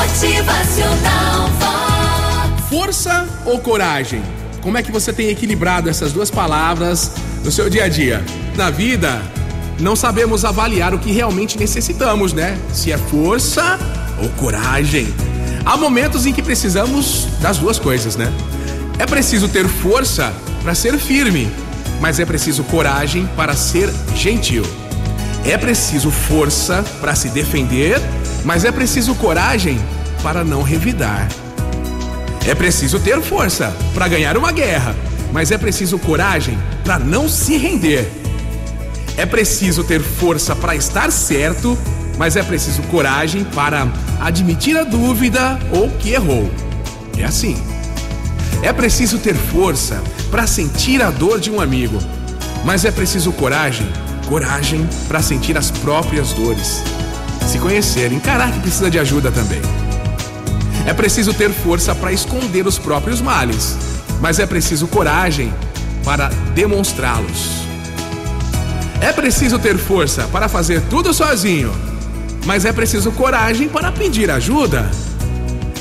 Motivacional. Força ou coragem? Como é que você tem equilibrado essas duas palavras no seu dia a dia? Na vida, não sabemos avaliar o que realmente necessitamos, né? Se é força ou coragem. Há momentos em que precisamos das duas coisas, né? É preciso ter força para ser firme, mas é preciso coragem para ser gentil. É preciso força para se defender, mas é preciso coragem para não revidar. É preciso ter força para ganhar uma guerra, mas é preciso coragem para não se render. É preciso ter força para estar certo, mas é preciso coragem para admitir a dúvida ou que errou. É assim. É preciso ter força para sentir a dor de um amigo, mas é preciso coragem, coragem para sentir as próprias dores. Se conhecer, encarar que precisa de ajuda também. É preciso ter força para esconder os próprios males, mas é preciso coragem para demonstrá-los. É preciso ter força para fazer tudo sozinho, mas é preciso coragem para pedir ajuda.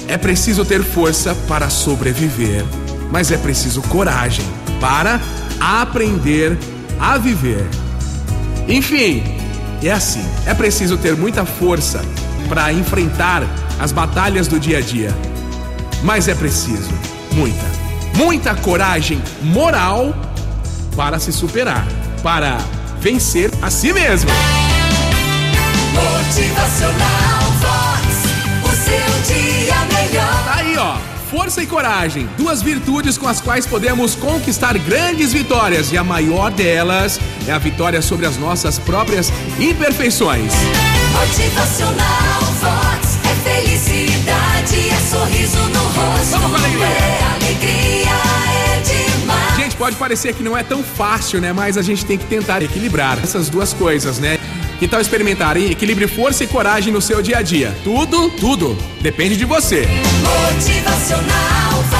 É preciso ter força para sobreviver, mas é preciso coragem para aprender a viver. Enfim, é assim: é preciso ter muita força para enfrentar as batalhas do dia a dia, mas é preciso muita, muita coragem moral para se superar, para vencer a si mesmo. Motivacional Força e coragem, duas virtudes com as quais podemos conquistar grandes vitórias, e a maior delas é a vitória sobre as nossas próprias imperfeições. Motivacional Vox. É felicidade, é sorriso no rosto. Vamos com alegria. É alegria, é demais. Gente, pode parecer que não é tão fácil, né? Mas a gente tem que tentar equilibrar essas duas coisas, né? Que tal experimentar, hein? Equilibre força e coragem no seu dia a dia. Tudo, tudo depende de você. Motivacional.